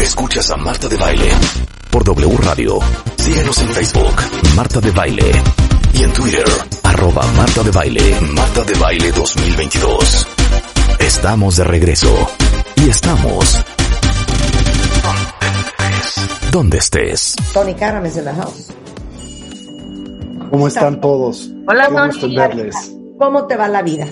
Escuchas a Marta de Baile por W Radio. Síguenos en Facebook, Marta de Baile. Y en Twitter, arroba Marta de Baile, Marta de Baile 2022. Estamos de regreso. Y estamos... Donde estés. Tony Karam es en la house. ¿Cómo están todos? Hola, Qué gusto Tony. verles. ¿Cómo te va la vida?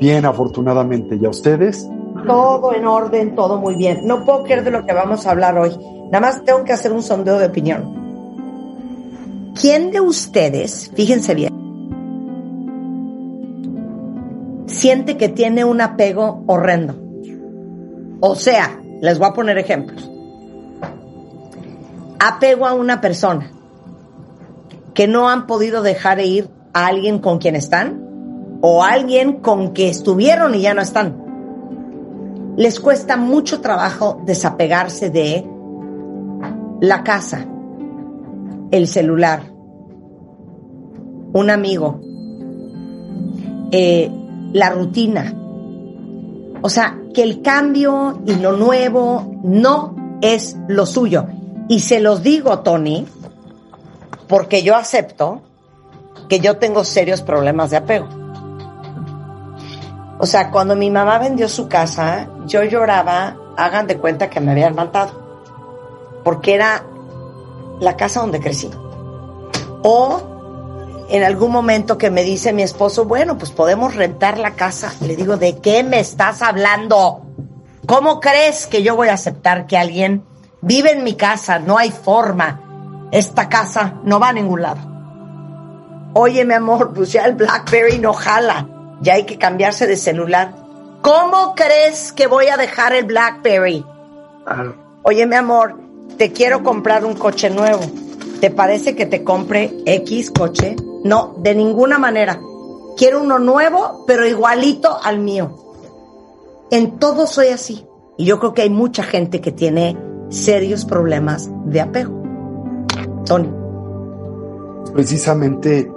Bien, afortunadamente. ¿Y a ustedes? Todo en orden, todo muy bien. No puedo creer de lo que vamos a hablar hoy. Nada más tengo que hacer un sondeo de opinión. ¿Quién de ustedes, fíjense bien, siente que tiene un apego horrendo? O sea, les voy a poner ejemplos. Apego a una persona que no han podido dejar ir a alguien con quien están o a alguien con que estuvieron y ya no están. Les cuesta mucho trabajo desapegarse de la casa, el celular, un amigo, eh, la rutina. O sea, que el cambio y lo nuevo no es lo suyo. Y se los digo, Tony, porque yo acepto que yo tengo serios problemas de apego. O sea, cuando mi mamá vendió su casa, yo lloraba, hagan de cuenta que me habían matado, porque era la casa donde crecí. O en algún momento que me dice mi esposo, bueno, pues podemos rentar la casa. Le digo, ¿de qué me estás hablando? ¿Cómo crees que yo voy a aceptar que alguien vive en mi casa? No hay forma. Esta casa no va a ningún lado. Oye, mi amor, pues ya el BlackBerry no jala. Ya hay que cambiarse de celular. ¿Cómo crees que voy a dejar el BlackBerry? Oye, mi amor, te quiero comprar un coche nuevo. ¿Te parece que te compre X coche? No, de ninguna manera. Quiero uno nuevo, pero igualito al mío. En todo soy así. Y yo creo que hay mucha gente que tiene serios problemas de apego. Tony. Precisamente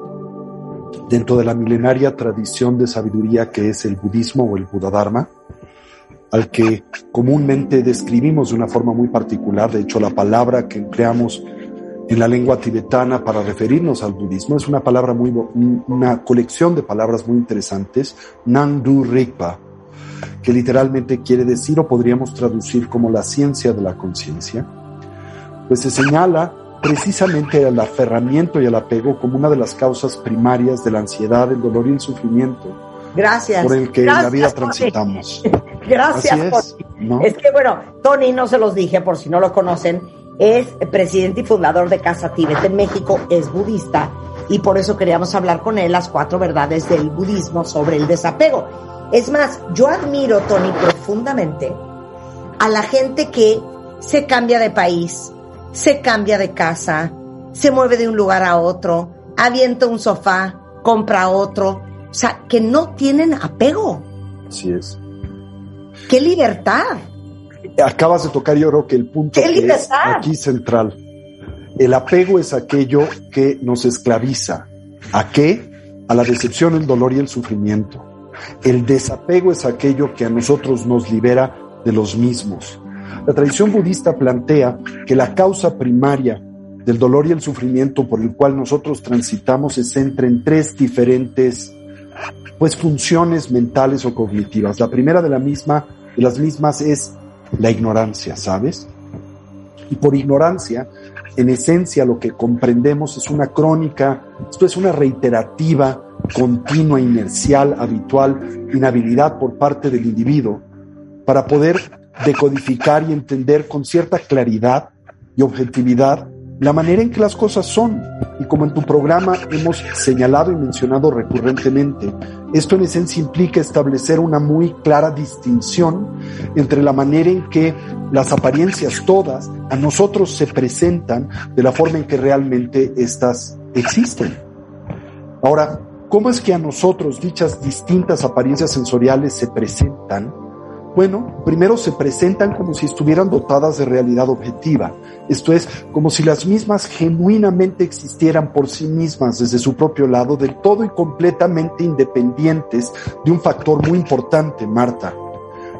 dentro de la milenaria tradición de sabiduría que es el budismo o el Buddha al que comúnmente describimos de una forma muy particular, de hecho la palabra que empleamos en la lengua tibetana para referirnos al budismo es una palabra muy, una colección de palabras muy interesantes, Nangdu Rigpa, que literalmente quiere decir o podríamos traducir como la ciencia de la conciencia, pues se señala precisamente al aferramiento y al apego como una de las causas primarias de la ansiedad, el dolor y el sufrimiento Gracias. por el que Gracias, en la vida Tony. transitamos. Gracias, es, Tony. ¿no? Es que bueno, Tony, no se los dije por si no lo conocen, es presidente y fundador de Casa Tíbet en México, es budista y por eso queríamos hablar con él las cuatro verdades del budismo sobre el desapego. Es más, yo admiro, Tony, profundamente a la gente que se cambia de país, se cambia de casa, se mueve de un lugar a otro, avienta un sofá, compra otro, o sea, que no tienen apego. Así es. ¡Qué libertad! Acabas de tocar yo creo que el punto ¡Qué que es aquí central. El apego es aquello que nos esclaviza. ¿A qué? A la decepción, el dolor y el sufrimiento. El desapego es aquello que a nosotros nos libera de los mismos. La tradición budista plantea que la causa primaria del dolor y el sufrimiento por el cual nosotros transitamos se centra en tres diferentes pues funciones mentales o cognitivas. La primera de de las mismas es la ignorancia, ¿sabes? Y por ignorancia, en esencia lo que comprendemos es una crónica, esto es una reiterativa, continua, inercial, habitual, inhabilidad por parte del individuo para poder decodificar y entender con cierta claridad y objetividad la manera en que las cosas son. Y como en tu programa hemos señalado y mencionado recurrentemente, esto en esencia implica establecer una muy clara distinción entre la manera en que las apariencias todas a nosotros se presentan de la forma en que realmente éstas existen. Ahora, ¿cómo es que a nosotros dichas distintas apariencias sensoriales se presentan? Bueno, primero se presentan como si estuvieran dotadas de realidad objetiva, esto es, como si las mismas genuinamente existieran por sí mismas desde su propio lado, del todo y completamente independientes de un factor muy importante, Marta,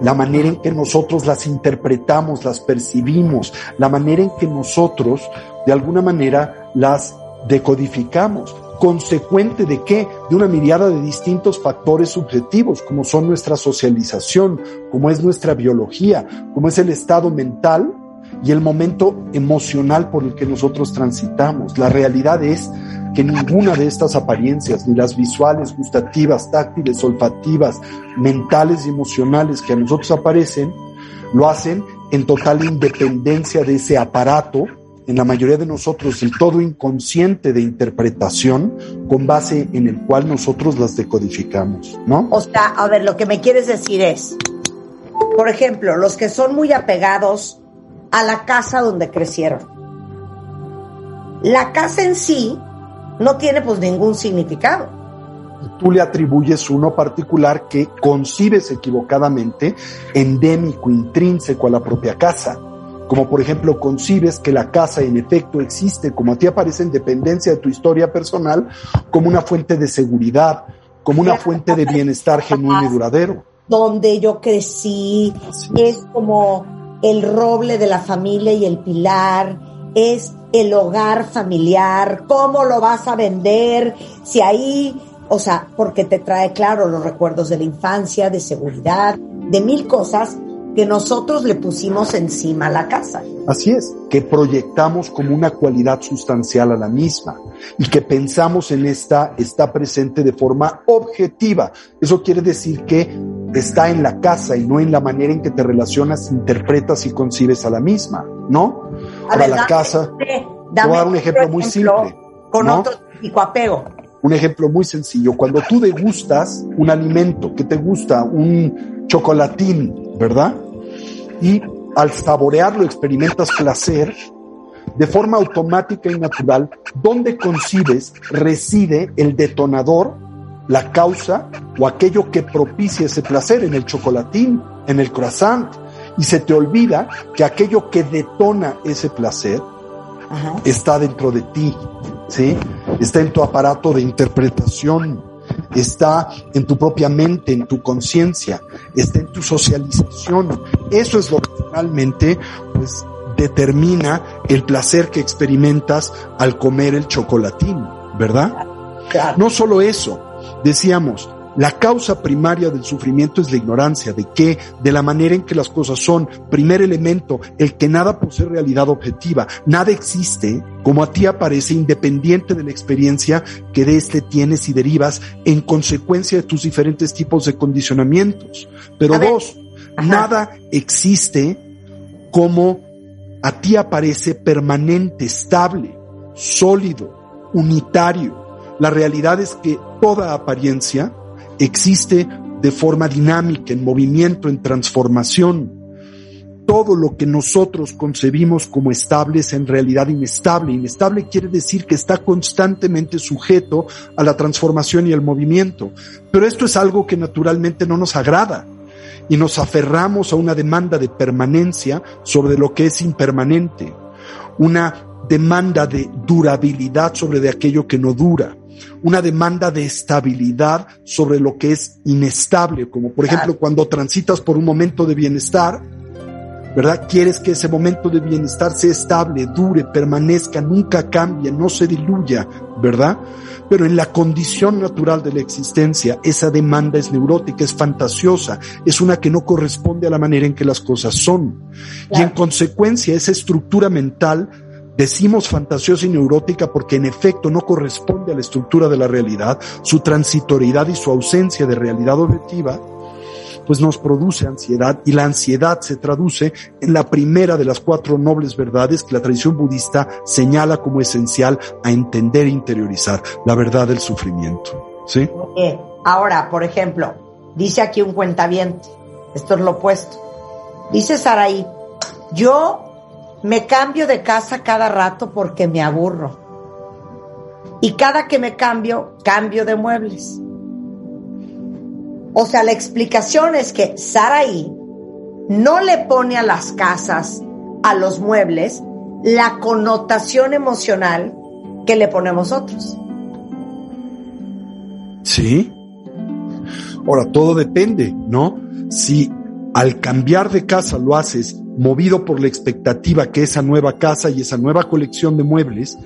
la manera en que nosotros las interpretamos, las percibimos, la manera en que nosotros, de alguna manera, las decodificamos consecuente de qué? De una mirada de distintos factores subjetivos, como son nuestra socialización, como es nuestra biología, como es el estado mental y el momento emocional por el que nosotros transitamos. La realidad es que ninguna de estas apariencias, ni las visuales, gustativas, táctiles, olfativas, mentales y emocionales que a nosotros aparecen, lo hacen en total independencia de ese aparato en la mayoría de nosotros el todo inconsciente de interpretación con base en el cual nosotros las decodificamos, ¿no? O sea, a ver, lo que me quieres decir es, por ejemplo, los que son muy apegados a la casa donde crecieron. La casa en sí no tiene pues ningún significado. Tú le atribuyes uno particular que concibes equivocadamente, endémico, intrínseco a la propia casa como por ejemplo concibes que la casa en efecto existe, como a ti aparece en dependencia de tu historia personal, como una fuente de seguridad, como una fuente de bienestar genuino y duradero. Donde yo crecí, es. como el roble de la familia y el pilar, es el hogar familiar, cómo lo vas a vender, si ahí, o sea, porque te trae claro los recuerdos de la infancia, de seguridad, de mil cosas que nosotros le pusimos encima a la casa. Así es, que proyectamos como una cualidad sustancial a la misma y que pensamos en esta, está presente de forma objetiva. Eso quiere decir que está en la casa y no en la manera en que te relacionas, interpretas y concibes a la misma, ¿no? A ver, la casa. Dame, voy a dar un ejemplo, muy simple. Con otro apego. Un ejemplo muy sencillo. Cuando tú degustas un alimento que te gusta, un chocolatín, ¿verdad? Y al saborearlo experimentas placer, de forma automática y natural, donde concibes reside el detonador, la causa o aquello que propicia ese placer en el chocolatín, en el croissant, y se te olvida que aquello que detona ese placer está dentro de ti, ¿sí? Está en tu aparato de interpretación, está en tu propia mente, en tu conciencia, está en tu socialización. Eso es lo que finalmente, pues, determina el placer que experimentas al comer el chocolatín, ¿verdad? No solo eso, decíamos, la causa primaria del sufrimiento es la ignorancia de qué, de la manera en que las cosas son. Primer elemento, el que nada posee realidad objetiva. Nada existe como a ti aparece independiente de la experiencia que de este tienes y derivas en consecuencia de tus diferentes tipos de condicionamientos. Pero dos, nada existe como a ti aparece permanente, estable, sólido, unitario. La realidad es que toda apariencia existe de forma dinámica, en movimiento, en transformación. Todo lo que nosotros concebimos como estable es en realidad inestable. Inestable quiere decir que está constantemente sujeto a la transformación y el movimiento. Pero esto es algo que naturalmente no nos agrada y nos aferramos a una demanda de permanencia sobre lo que es impermanente, una demanda de durabilidad sobre de aquello que no dura una demanda de estabilidad sobre lo que es inestable, como por ejemplo cuando transitas por un momento de bienestar, ¿verdad? Quieres que ese momento de bienestar sea estable, dure, permanezca, nunca cambie, no se diluya, ¿verdad? Pero en la condición natural de la existencia, esa demanda es neurótica, es fantasiosa, es una que no corresponde a la manera en que las cosas son. Y en consecuencia, esa estructura mental Decimos fantasiosa y neurótica porque en efecto no corresponde a la estructura de la realidad, su transitoriedad y su ausencia de realidad objetiva, pues nos produce ansiedad y la ansiedad se traduce en la primera de las cuatro nobles verdades que la tradición budista señala como esencial a entender e interiorizar, la verdad del sufrimiento. ¿Sí? Ahora, por ejemplo, dice aquí un cuentaviente, esto es lo opuesto. Dice Saraí, yo me cambio de casa cada rato porque me aburro. Y cada que me cambio, cambio de muebles. O sea, la explicación es que Saraí no le pone a las casas, a los muebles, la connotación emocional que le ponemos otros. Sí. Ahora, todo depende, ¿no? Si al cambiar de casa lo haces movido por la expectativa que esa nueva casa y esa nueva colección de muebles,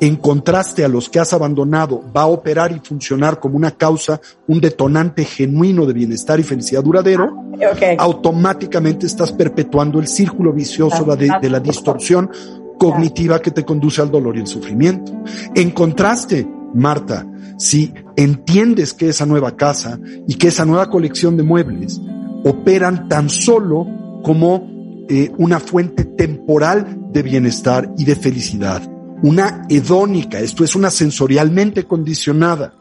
en contraste a los que has abandonado, va a operar y funcionar como una causa, un detonante genuino de bienestar y felicidad duradero, automáticamente estás perpetuando el círculo vicioso de, de la distorsión cognitiva que te conduce al dolor y el sufrimiento. En contraste, Marta, si entiendes que esa nueva casa y que esa nueva colección de muebles operan tan solo como eh, una fuente temporal de bienestar y de felicidad, una hedónica, esto es una sensorialmente condicionada,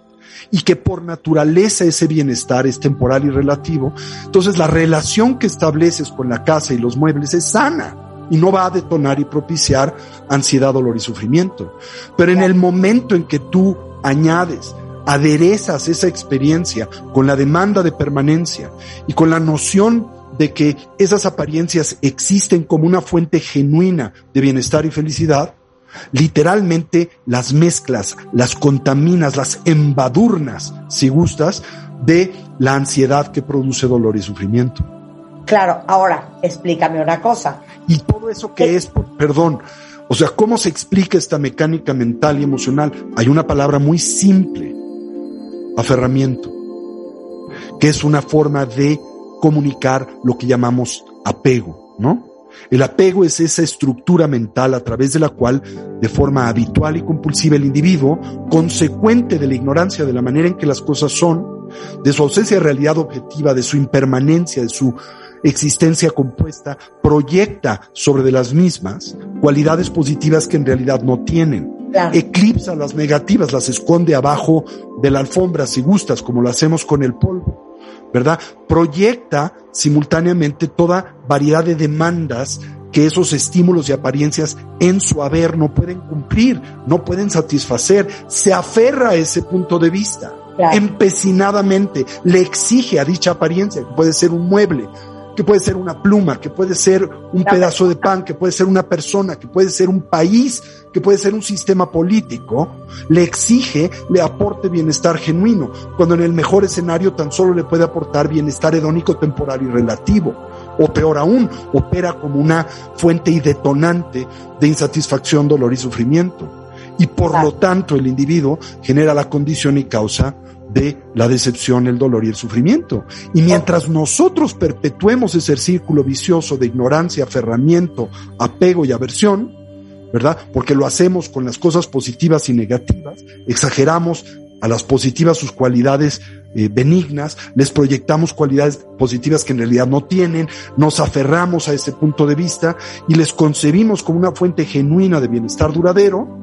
y que por naturaleza ese bienestar es temporal y relativo, entonces la relación que estableces con la casa y los muebles es sana y no va a detonar y propiciar ansiedad, dolor y sufrimiento. Pero en el momento en que tú añades aderezas esa experiencia con la demanda de permanencia y con la noción de que esas apariencias existen como una fuente genuina de bienestar y felicidad, literalmente las mezclas, las contaminas, las embadurnas, si gustas, de la ansiedad que produce dolor y sufrimiento. Claro, ahora explícame una cosa. Y todo eso que es, perdón, o sea, ¿cómo se explica esta mecánica mental y emocional? Hay una palabra muy simple, aferramiento, que es una forma de comunicar lo que llamamos apego, ¿no? El apego es esa estructura mental a través de la cual, de forma habitual y compulsiva, el individuo, consecuente de la ignorancia de la manera en que las cosas son, de su ausencia de realidad objetiva, de su impermanencia, de su existencia compuesta, proyecta sobre de las mismas cualidades positivas que en realidad no tienen eclipsa las negativas, las esconde abajo de la alfombra si gustas, como lo hacemos con el polvo, ¿verdad? Proyecta simultáneamente toda variedad de demandas que esos estímulos y apariencias en su haber no pueden cumplir, no pueden satisfacer, se aferra a ese punto de vista. Empecinadamente le exige a dicha apariencia, que puede ser un mueble, que puede ser una pluma, que puede ser un pedazo de pan, que puede ser una persona, que puede ser un país, que puede ser un sistema político, le exige, le aporte bienestar genuino, cuando en el mejor escenario tan solo le puede aportar bienestar hedónico temporal y relativo. O peor aún, opera como una fuente y detonante de insatisfacción, dolor y sufrimiento. Y por lo tanto el individuo genera la condición y causa de la decepción, el dolor y el sufrimiento. Y mientras nosotros perpetuemos ese círculo vicioso de ignorancia, aferramiento, apego y aversión, ¿verdad? Porque lo hacemos con las cosas positivas y negativas, exageramos a las positivas sus cualidades eh, benignas, les proyectamos cualidades positivas que en realidad no tienen, nos aferramos a ese punto de vista y les concebimos como una fuente genuina de bienestar duradero,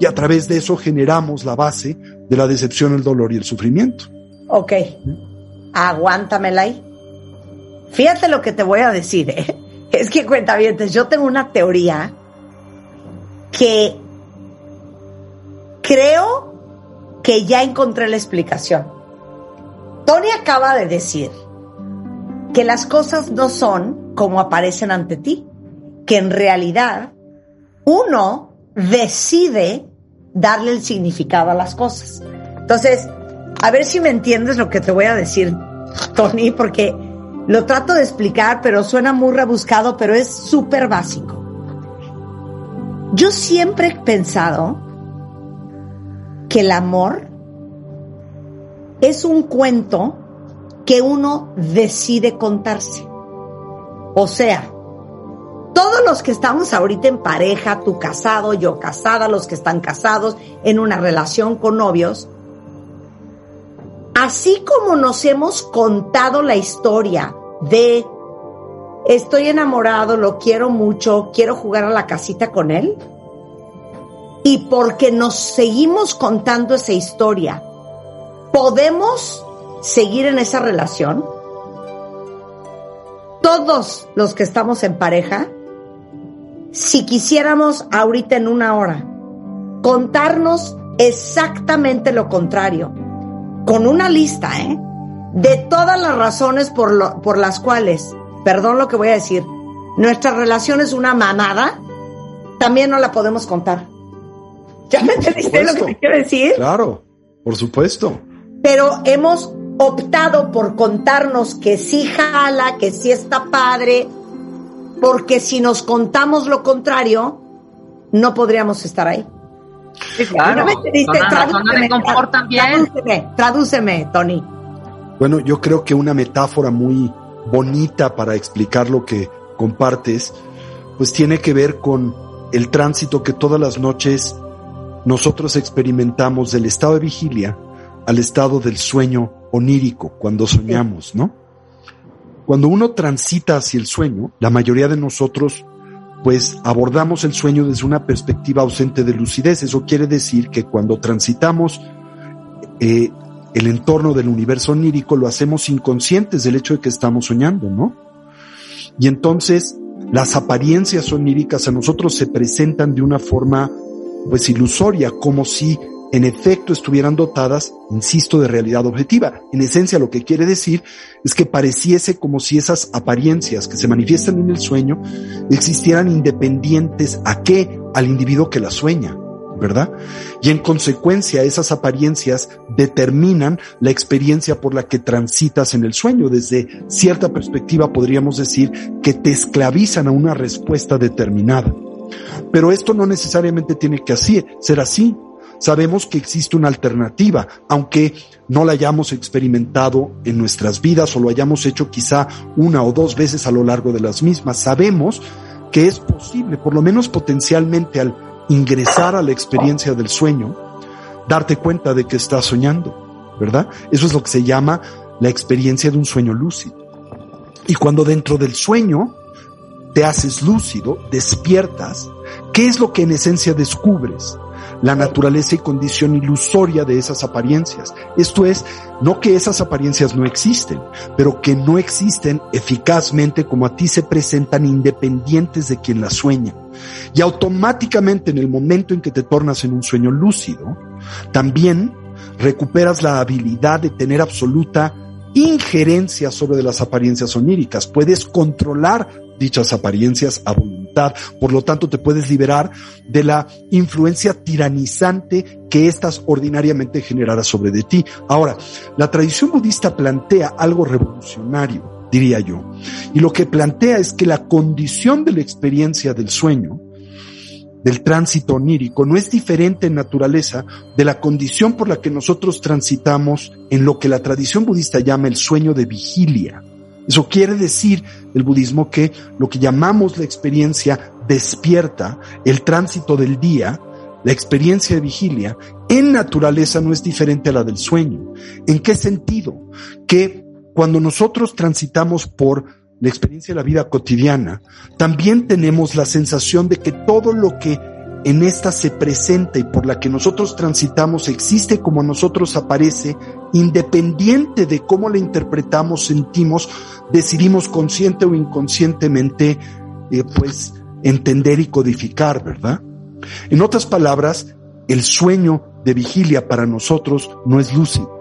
y a través de eso generamos la base de la decepción, el dolor y el sufrimiento. Ok, aguántamela ahí. Fíjate lo que te voy a decir, ¿eh? es que cuenta bien, yo tengo una teoría que creo que ya encontré la explicación. Tony acaba de decir que las cosas no son como aparecen ante ti, que en realidad uno decide darle el significado a las cosas. Entonces, a ver si me entiendes lo que te voy a decir, Tony, porque lo trato de explicar, pero suena muy rebuscado, pero es súper básico. Yo siempre he pensado que el amor es un cuento que uno decide contarse. O sea, los que estamos ahorita en pareja, tú casado, yo casada, los que están casados, en una relación con novios, así como nos hemos contado la historia de estoy enamorado, lo quiero mucho, quiero jugar a la casita con él, y porque nos seguimos contando esa historia, podemos seguir en esa relación. Todos los que estamos en pareja, si quisiéramos ahorita en una hora contarnos exactamente lo contrario, con una lista, ¿eh? De todas las razones por, lo, por las cuales, perdón lo que voy a decir, nuestra relación es una mamada, también no la podemos contar. ¿Ya me entendiste lo que quiero decir? Claro, por supuesto. Pero hemos optado por contarnos que sí jala, que sí está padre, porque si nos contamos lo contrario, no podríamos estar ahí. claro. Tradúceme, tradúceme, Tony. Bueno, yo creo que una metáfora muy bonita para explicar lo que compartes, pues tiene que ver con el tránsito que todas las noches nosotros experimentamos del estado de vigilia al estado del sueño onírico, cuando soñamos, ¿no? Cuando uno transita hacia el sueño, la mayoría de nosotros pues abordamos el sueño desde una perspectiva ausente de lucidez. Eso quiere decir que cuando transitamos eh, el entorno del universo onírico lo hacemos inconscientes del hecho de que estamos soñando, ¿no? Y entonces las apariencias oníricas a nosotros se presentan de una forma pues ilusoria, como si en efecto estuvieran dotadas, insisto, de realidad objetiva. En esencia lo que quiere decir es que pareciese como si esas apariencias que se manifiestan en el sueño existieran independientes a qué? Al individuo que las sueña, ¿verdad? Y en consecuencia esas apariencias determinan la experiencia por la que transitas en el sueño. Desde cierta perspectiva podríamos decir que te esclavizan a una respuesta determinada. Pero esto no necesariamente tiene que así, ser así. Sabemos que existe una alternativa, aunque no la hayamos experimentado en nuestras vidas o lo hayamos hecho quizá una o dos veces a lo largo de las mismas. Sabemos que es posible, por lo menos potencialmente al ingresar a la experiencia del sueño, darte cuenta de que estás soñando, ¿verdad? Eso es lo que se llama la experiencia de un sueño lúcido. Y cuando dentro del sueño te haces lúcido, despiertas, ¿qué es lo que en esencia descubres? La naturaleza y condición ilusoria de esas apariencias. Esto es, no que esas apariencias no existen, pero que no existen eficazmente como a ti se presentan independientes de quien las sueña. Y automáticamente en el momento en que te tornas en un sueño lúcido, también recuperas la habilidad de tener absoluta injerencia sobre las apariencias oníricas. Puedes controlar dichas apariencias a. Por lo tanto, te puedes liberar de la influencia tiranizante que éstas ordinariamente generara sobre de ti. Ahora, la tradición budista plantea algo revolucionario, diría yo. Y lo que plantea es que la condición de la experiencia del sueño, del tránsito onírico, no es diferente en naturaleza de la condición por la que nosotros transitamos en lo que la tradición budista llama el sueño de vigilia. Eso quiere decir el budismo que lo que llamamos la experiencia despierta, el tránsito del día, la experiencia de vigilia, en naturaleza no es diferente a la del sueño. ¿En qué sentido? Que cuando nosotros transitamos por la experiencia de la vida cotidiana, también tenemos la sensación de que todo lo que en esta se presenta y por la que nosotros transitamos existe como a nosotros aparece, independiente de cómo la interpretamos, sentimos, decidimos consciente o inconscientemente, eh, pues, entender y codificar, ¿verdad? En otras palabras, el sueño de vigilia para nosotros no es lúcido.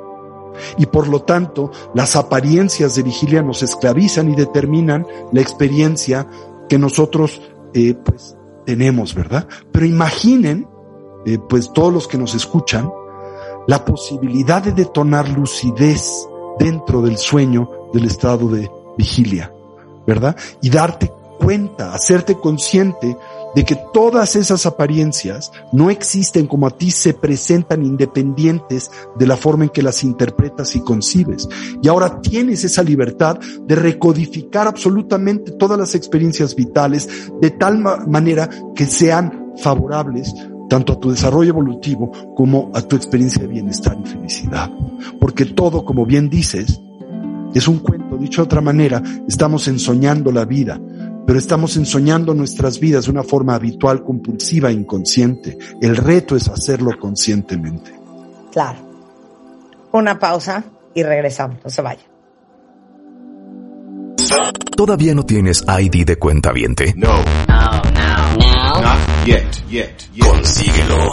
Y por lo tanto, las apariencias de vigilia nos esclavizan y determinan la experiencia que nosotros, eh, pues, tenemos, ¿verdad? Pero imaginen, eh, pues todos los que nos escuchan, la posibilidad de detonar lucidez dentro del sueño del estado de vigilia, ¿verdad? Y darte cuenta, hacerte consciente de que todas esas apariencias no existen como a ti se presentan independientes de la forma en que las interpretas y concibes. Y ahora tienes esa libertad de recodificar absolutamente todas las experiencias vitales de tal manera que sean favorables tanto a tu desarrollo evolutivo como a tu experiencia de bienestar y felicidad. Porque todo, como bien dices, es un cuento. Dicho de otra manera, estamos ensoñando la vida, pero estamos ensoñando nuestras vidas de una forma habitual, compulsiva, inconsciente. El reto es hacerlo conscientemente. Claro. Una pausa y regresamos. No se vaya. ¿Todavía no tienes ID de cuenta viente? No. No, no, no. Not yet, yet, yet. Consíguelo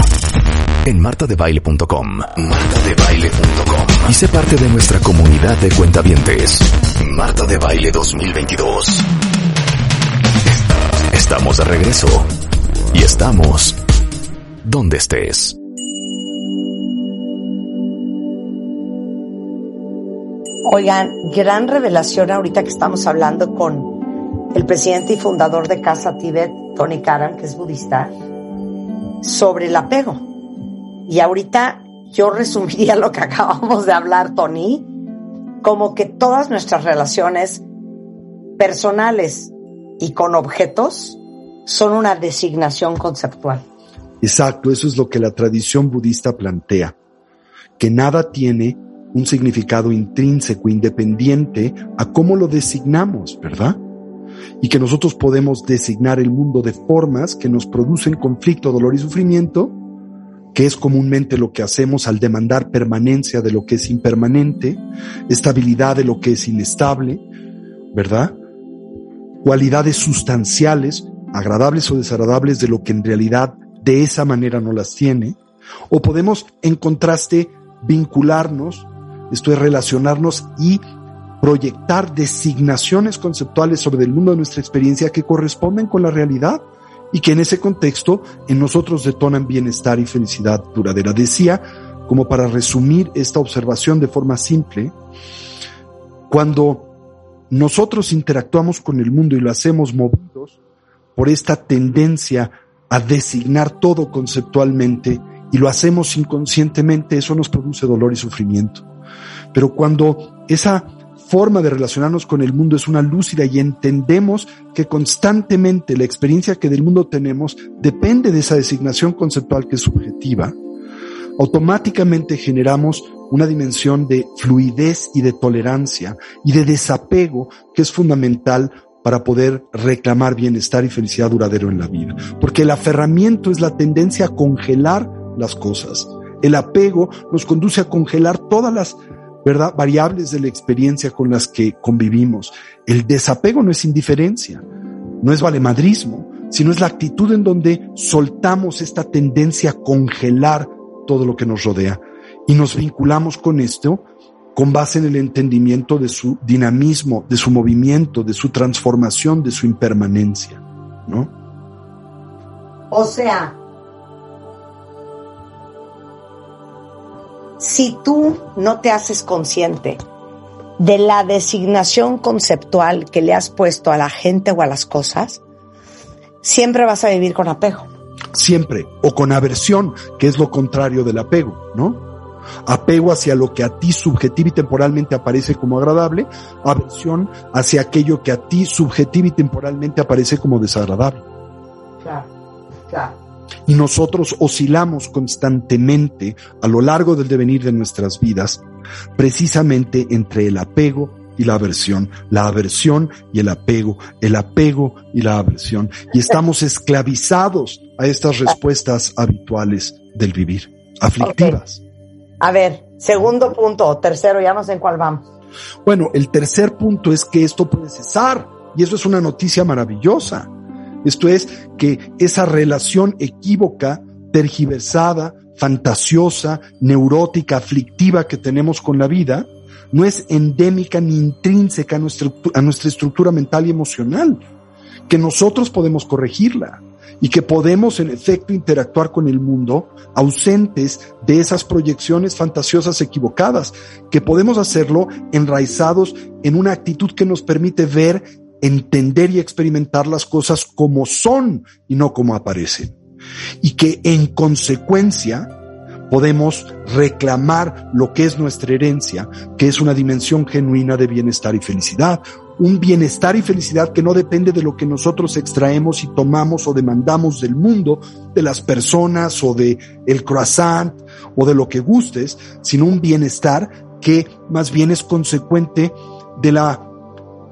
en martadebaile.com. Martadebaile.com. Y sé parte de nuestra comunidad de cuentavientes. Marta de Baile 2022. Estamos de regreso. Y estamos donde estés. Oigan, gran revelación ahorita que estamos hablando con el presidente y fundador de Casa Tibet, Tony Karam, que es budista, sobre el apego. Y ahorita yo resumiría lo que acabamos de hablar, Tony, como que todas nuestras relaciones personales y con objetos son una designación conceptual. Exacto, eso es lo que la tradición budista plantea, que nada tiene un significado intrínseco, independiente a cómo lo designamos, ¿verdad? Y que nosotros podemos designar el mundo de formas que nos producen conflicto, dolor y sufrimiento, que es comúnmente lo que hacemos al demandar permanencia de lo que es impermanente, estabilidad de lo que es inestable, ¿verdad? Cualidades sustanciales, agradables o desagradables de lo que en realidad de esa manera no las tiene. O podemos, en contraste, vincularnos esto es relacionarnos y proyectar designaciones conceptuales sobre el mundo de nuestra experiencia que corresponden con la realidad y que en ese contexto en nosotros detonan bienestar y felicidad duradera. Decía, como para resumir esta observación de forma simple, cuando nosotros interactuamos con el mundo y lo hacemos movidos por esta tendencia a designar todo conceptualmente y lo hacemos inconscientemente, eso nos produce dolor y sufrimiento. Pero cuando esa forma de relacionarnos con el mundo es una lúcida y entendemos que constantemente la experiencia que del mundo tenemos depende de esa designación conceptual que es subjetiva, automáticamente generamos una dimensión de fluidez y de tolerancia y de desapego que es fundamental para poder reclamar bienestar y felicidad duradero en la vida. Porque el aferramiento es la tendencia a congelar las cosas. El apego nos conduce a congelar todas las. Variables de la experiencia con las que convivimos. El desapego no es indiferencia, no es valemadrismo, sino es la actitud en donde soltamos esta tendencia a congelar todo lo que nos rodea y nos vinculamos con esto con base en el entendimiento de su dinamismo, de su movimiento, de su transformación, de su impermanencia, ¿no? O sea, si tú no te haces consciente de la designación conceptual que le has puesto a la gente o a las cosas, siempre vas a vivir con apego. Siempre, o con aversión, que es lo contrario del apego, ¿no? Apego hacia lo que a ti subjetiva y temporalmente aparece como agradable, aversión hacia aquello que a ti subjetiva y temporalmente aparece como desagradable. Claro, claro y nosotros oscilamos constantemente a lo largo del devenir de nuestras vidas, precisamente entre el apego y la aversión, la aversión y el apego, el apego y la aversión, y estamos esclavizados a estas respuestas habituales del vivir, aflictivas. A ver, segundo punto, tercero, ya no sé en cuál vamos. Bueno, el tercer punto es que esto puede cesar, y eso es una noticia maravillosa. Esto es que esa relación equívoca, tergiversada, fantasiosa, neurótica, aflictiva que tenemos con la vida, no es endémica ni intrínseca a nuestra, a nuestra estructura mental y emocional, que nosotros podemos corregirla y que podemos en efecto interactuar con el mundo ausentes de esas proyecciones fantasiosas equivocadas, que podemos hacerlo enraizados en una actitud que nos permite ver entender y experimentar las cosas como son y no como aparecen. Y que en consecuencia podemos reclamar lo que es nuestra herencia, que es una dimensión genuina de bienestar y felicidad, un bienestar y felicidad que no depende de lo que nosotros extraemos y tomamos o demandamos del mundo, de las personas o de el croissant o de lo que gustes, sino un bienestar que más bien es consecuente de la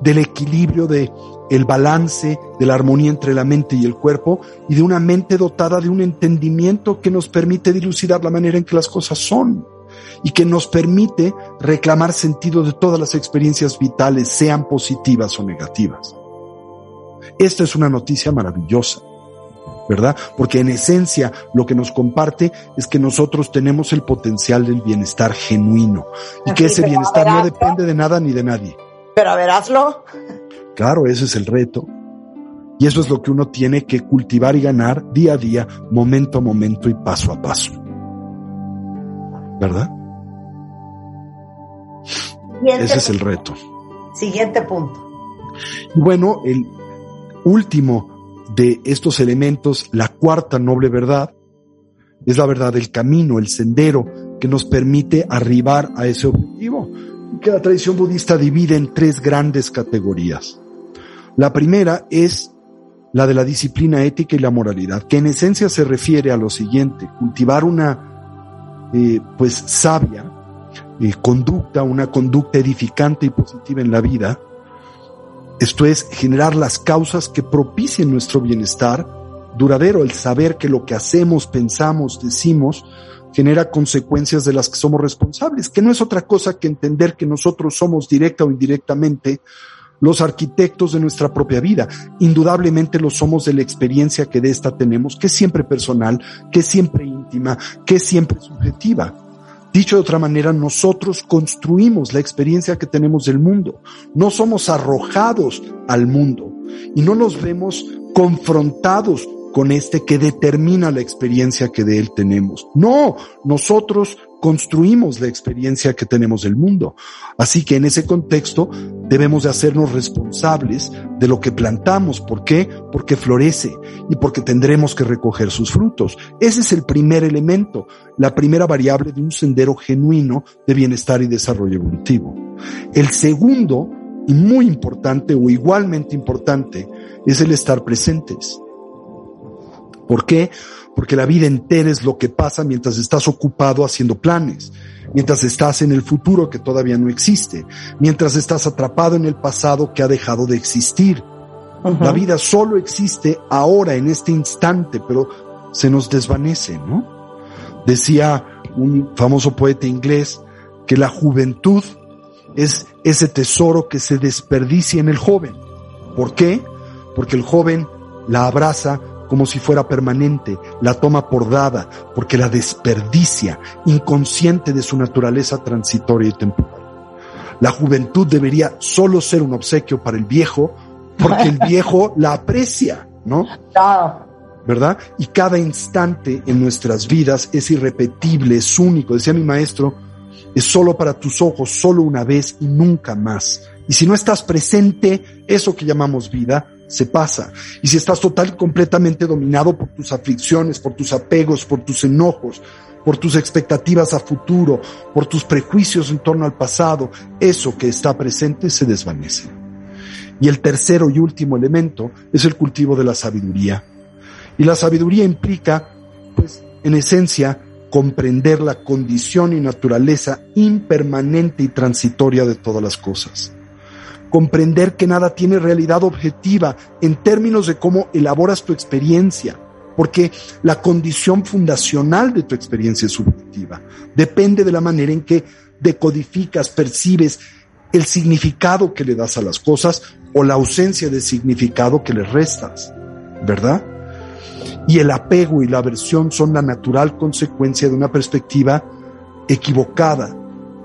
del equilibrio de el balance, de la armonía entre la mente y el cuerpo y de una mente dotada de un entendimiento que nos permite dilucidar la manera en que las cosas son y que nos permite reclamar sentido de todas las experiencias vitales, sean positivas o negativas. Esta es una noticia maravillosa, ¿verdad? Porque en esencia lo que nos comparte es que nosotros tenemos el potencial del bienestar genuino y que ese bienestar no depende de nada ni de nadie. Pero a ver, hazlo. Claro, ese es el reto. Y eso es lo que uno tiene que cultivar y ganar día a día, momento a momento y paso a paso. ¿Verdad? Ese es el reto. Siguiente punto. Bueno, el último de estos elementos, la cuarta noble verdad, es la verdad del camino, el sendero que nos permite arribar a ese objetivo, que la tradición budista divide en tres grandes categorías. La primera es la de la disciplina ética y la moralidad, que en esencia se refiere a lo siguiente, cultivar una eh, pues sabia eh, conducta, una conducta edificante y positiva en la vida, esto es generar las causas que propicien nuestro bienestar. Duradero, el saber que lo que hacemos, pensamos, decimos, genera consecuencias de las que somos responsables, que no es otra cosa que entender que nosotros somos directa o indirectamente los arquitectos de nuestra propia vida. Indudablemente lo somos de la experiencia que de esta tenemos, que siempre personal, que siempre íntima, que siempre subjetiva. Dicho de otra manera, nosotros construimos la experiencia que tenemos del mundo. No somos arrojados al mundo y no nos vemos confrontados con este que determina la experiencia que de él tenemos. No, nosotros construimos la experiencia que tenemos del mundo. Así que en ese contexto debemos de hacernos responsables de lo que plantamos. ¿Por qué? Porque florece y porque tendremos que recoger sus frutos. Ese es el primer elemento, la primera variable de un sendero genuino de bienestar y desarrollo evolutivo. El segundo, y muy importante o igualmente importante, es el estar presentes. ¿Por qué? Porque la vida entera es lo que pasa mientras estás ocupado haciendo planes, mientras estás en el futuro que todavía no existe, mientras estás atrapado en el pasado que ha dejado de existir. La vida solo existe ahora, en este instante, pero se nos desvanece, ¿no? Decía un famoso poeta inglés que la juventud es ese tesoro que se desperdicia en el joven. ¿Por qué? Porque el joven la abraza como si fuera permanente, la toma por dada, porque la desperdicia, inconsciente de su naturaleza transitoria y temporal. La juventud debería solo ser un obsequio para el viejo, porque el viejo la aprecia, ¿no? ¿Verdad? Y cada instante en nuestras vidas es irrepetible, es único. Decía mi maestro, es solo para tus ojos, solo una vez y nunca más. Y si no estás presente, eso que llamamos vida, se pasa. Y si estás total y completamente dominado por tus aflicciones, por tus apegos, por tus enojos, por tus expectativas a futuro, por tus prejuicios en torno al pasado, eso que está presente se desvanece. Y el tercero y último elemento es el cultivo de la sabiduría. Y la sabiduría implica, pues, en esencia, comprender la condición y naturaleza impermanente y transitoria de todas las cosas comprender que nada tiene realidad objetiva en términos de cómo elaboras tu experiencia, porque la condición fundacional de tu experiencia es subjetiva. Depende de la manera en que decodificas, percibes el significado que le das a las cosas o la ausencia de significado que le restas, ¿verdad? Y el apego y la aversión son la natural consecuencia de una perspectiva equivocada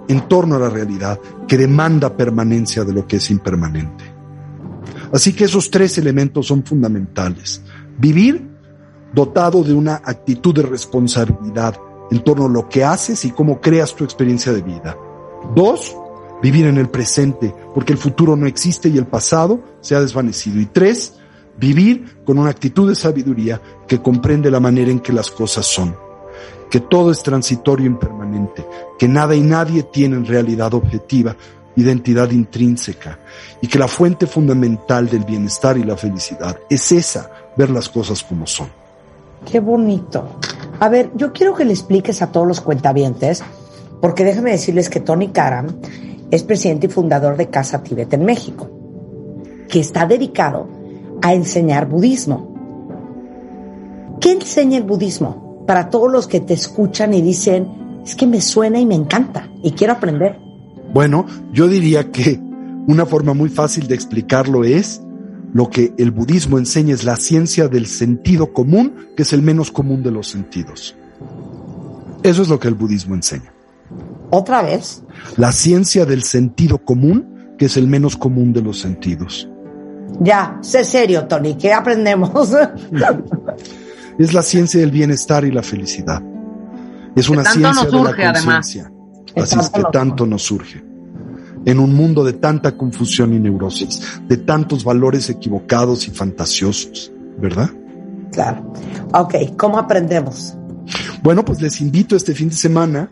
en torno a la realidad que demanda permanencia de lo que es impermanente. Así que esos tres elementos son fundamentales. Vivir dotado de una actitud de responsabilidad en torno a lo que haces y cómo creas tu experiencia de vida. Dos, vivir en el presente, porque el futuro no existe y el pasado se ha desvanecido. Y tres, vivir con una actitud de sabiduría que comprende la manera en que las cosas son que todo es transitorio e impermanente, que nada y nadie tienen realidad objetiva, identidad intrínseca y que la fuente fundamental del bienestar y la felicidad es esa, ver las cosas como son. Qué bonito. A ver, yo quiero que le expliques a todos los cuentavientes, porque déjame decirles que Tony Karam es presidente y fundador de Casa Tibet en México, que está dedicado a enseñar budismo. ¿Qué enseña el budismo? Para todos los que te escuchan y dicen, es que me suena y me encanta y quiero aprender. Bueno, yo diría que una forma muy fácil de explicarlo es lo que el budismo enseña es la ciencia del sentido común, que es el menos común de los sentidos. Eso es lo que el budismo enseña. ¿Otra vez? La ciencia del sentido común, que es el menos común de los sentidos. Ya, sé serio, Tony, ¿qué aprendemos? es la ciencia del bienestar y la felicidad. Es una ciencia de la conciencia. Así es que tanto nos surge en un mundo de tanta confusión y neurosis, de tantos valores equivocados y fantasiosos, ¿verdad? Claro. Ok, ¿cómo aprendemos? Bueno, pues les invito este fin de semana.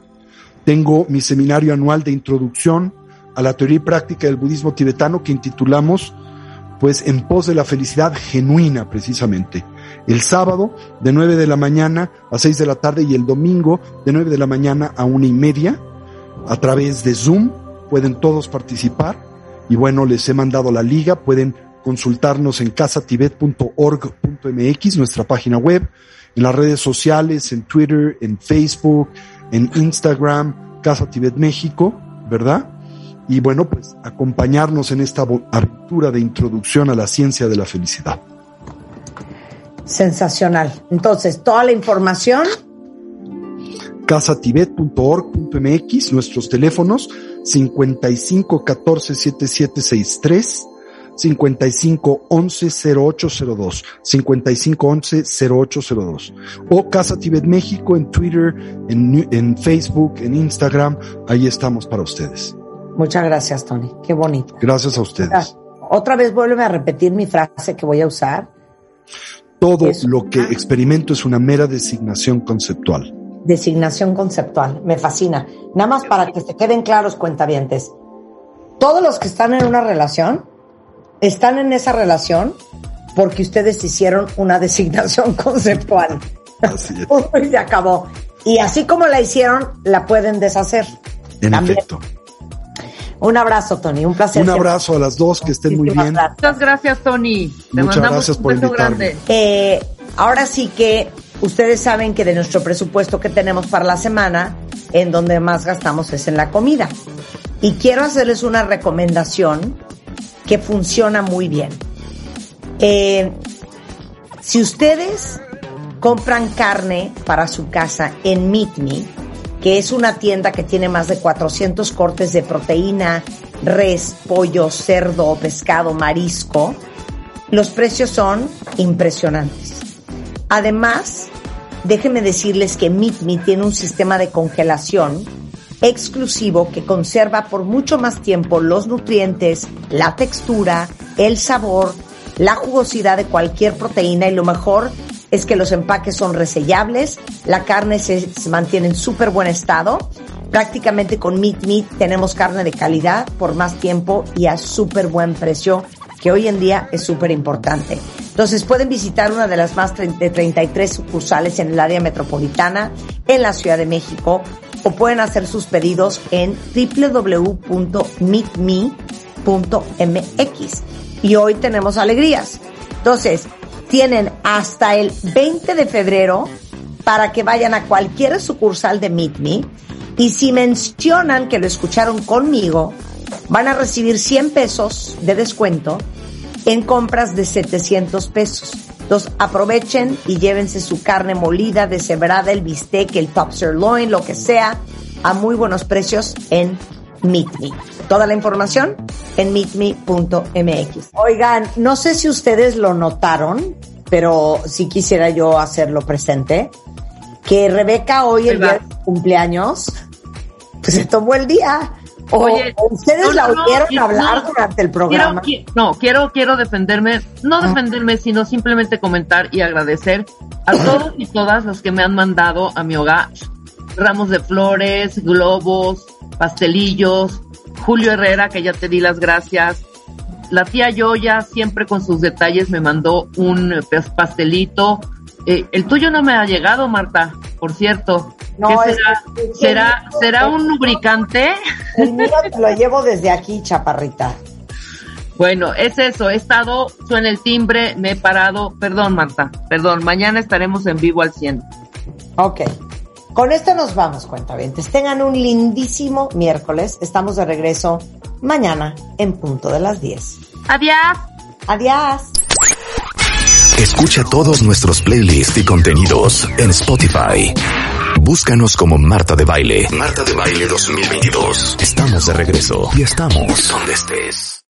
Tengo mi seminario anual de introducción a la teoría y práctica del budismo tibetano que intitulamos pues en pos de la felicidad genuina precisamente. El sábado de 9 de la mañana a 6 de la tarde y el domingo de 9 de la mañana a una y media a través de Zoom pueden todos participar y bueno, les he mandado la liga, pueden consultarnos en casatibet.org.mx, nuestra página web, en las redes sociales, en Twitter, en Facebook, en Instagram, Casa Tibet México, ¿verdad? Y bueno, pues acompañarnos en esta aventura de introducción a la ciencia de la felicidad. Sensacional. Entonces, toda la información casatibet.org.mx, nuestros teléfonos 55 14 7763, 55 11 0802, 55 11 0802, o Casa Tibet México en Twitter, en, en Facebook, en Instagram, ahí estamos para ustedes. Muchas gracias, Tony. Qué bonito. Gracias a ustedes. Otra vez vuelve a repetir mi frase que voy a usar. Todo lo que experimento es una mera designación conceptual designación conceptual. Me fascina. Nada más para que se queden claros, cuentavientes. Todos los que están en una relación están en esa relación porque ustedes hicieron una designación conceptual. Así es. y se acabó. Y así como la hicieron, la pueden deshacer. En efecto. Un abrazo, Tony. Un placer. Un abrazo a las dos, que estén muy bien. Muchas gracias, Tony. Te Muchas gracias por invitarme. Eh, ahora sí que Ustedes saben que de nuestro presupuesto que tenemos para la semana, en donde más gastamos es en la comida. Y quiero hacerles una recomendación que funciona muy bien. Eh, si ustedes compran carne para su casa en Meet Me, que es una tienda que tiene más de 400 cortes de proteína, res, pollo, cerdo, pescado, marisco, los precios son impresionantes. Además, déjenme decirles que Meet Me tiene un sistema de congelación exclusivo que conserva por mucho más tiempo los nutrientes, la textura, el sabor, la jugosidad de cualquier proteína y lo mejor es que los empaques son resellables, la carne se, mantiene en súper buen estado. Prácticamente con Meet Me tenemos carne de calidad por más tiempo y a súper buen precio que hoy en día es súper importante. Entonces pueden visitar una de las más de 33 sucursales en el área metropolitana, en la Ciudad de México, o pueden hacer sus pedidos en www.meetme.mx. Y hoy tenemos alegrías. Entonces, tienen hasta el 20 de febrero para que vayan a cualquier sucursal de Meet Me y si mencionan que lo escucharon conmigo, van a recibir 100 pesos de descuento en compras de 700 pesos. Entonces aprovechen y llévense su carne molida, deshebrada, el bistec, el top sirloin, lo que sea, a muy buenos precios en Meet Me. Toda la información en meetme.mx. Oigan, no sé si ustedes lo notaron, pero si quisiera yo hacerlo presente, que Rebeca hoy, el día de cumpleaños, pues se tomó el día Oye, ustedes la oyeron hablar durante el programa. no, quiero, quiero defenderme, no defenderme, sino simplemente comentar y agradecer a todos y todas los que me han mandado a mi hogar ramos de flores, globos, pastelillos, Julio Herrera, que ya te di las gracias. La tía Yoya, siempre con sus detalles, me mandó un eh, pastelito. Eh, el tuyo no me ha llegado, Marta, por cierto. No, ¿Qué será? es- es- ¿Será, es- ¿Será un lubricante? El mío te lo llevo desde aquí, chaparrita. Bueno, es eso, he estado, suena el timbre, me he parado. Perdón, Marta, perdón, mañana estaremos en vivo al 100. Ok. Con esto nos vamos, cuentavientes. Tengan un lindísimo miércoles. Estamos de regreso mañana en punto de las 10. Adiós. Adiós. Escucha todos nuestros playlists y contenidos en Spotify. Búscanos como Marta de Baile. Marta de Baile 2022. Estamos de regreso y estamos donde estés.